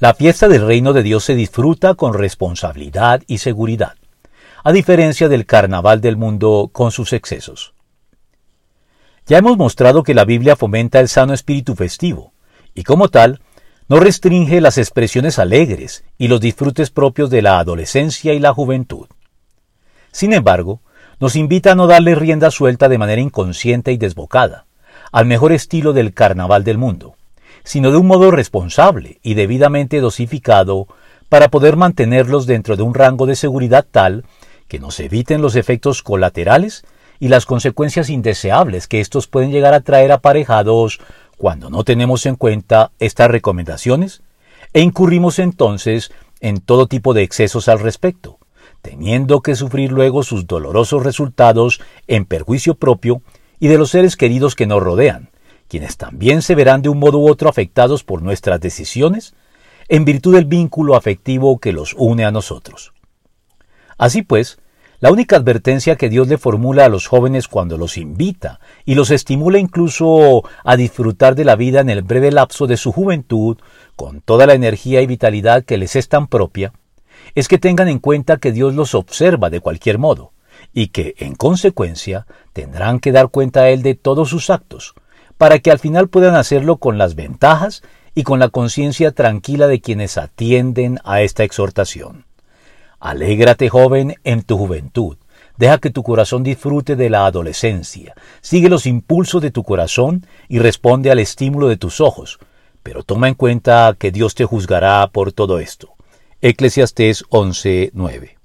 La fiesta del reino de Dios se disfruta con responsabilidad y seguridad, a diferencia del carnaval del mundo con sus excesos. Ya hemos mostrado que la Biblia fomenta el sano espíritu festivo, y como tal, no restringe las expresiones alegres y los disfrutes propios de la adolescencia y la juventud. Sin embargo, nos invita a no darle rienda suelta de manera inconsciente y desbocada, al mejor estilo del carnaval del mundo, sino de un modo responsable y debidamente dosificado para poder mantenerlos dentro de un rango de seguridad tal que nos eviten los efectos colaterales y las consecuencias indeseables que estos pueden llegar a traer aparejados cuando no tenemos en cuenta estas recomendaciones e incurrimos entonces en todo tipo de excesos al respecto, teniendo que sufrir luego sus dolorosos resultados en perjuicio propio y de los seres queridos que nos rodean, quienes también se verán de un modo u otro afectados por nuestras decisiones en virtud del vínculo afectivo que los une a nosotros. Así pues, la única advertencia que Dios le formula a los jóvenes cuando los invita y los estimula incluso a disfrutar de la vida en el breve lapso de su juventud, con toda la energía y vitalidad que les es tan propia, es que tengan en cuenta que Dios los observa de cualquier modo, y que, en consecuencia, tendrán que dar cuenta a Él de todos sus actos, para que al final puedan hacerlo con las ventajas y con la conciencia tranquila de quienes atienden a esta exhortación. Alégrate, joven, en tu juventud. Deja que tu corazón disfrute de la adolescencia. Sigue los impulsos de tu corazón y responde al estímulo de tus ojos. Pero toma en cuenta que Dios te juzgará por todo esto. Eclesiastés 11:9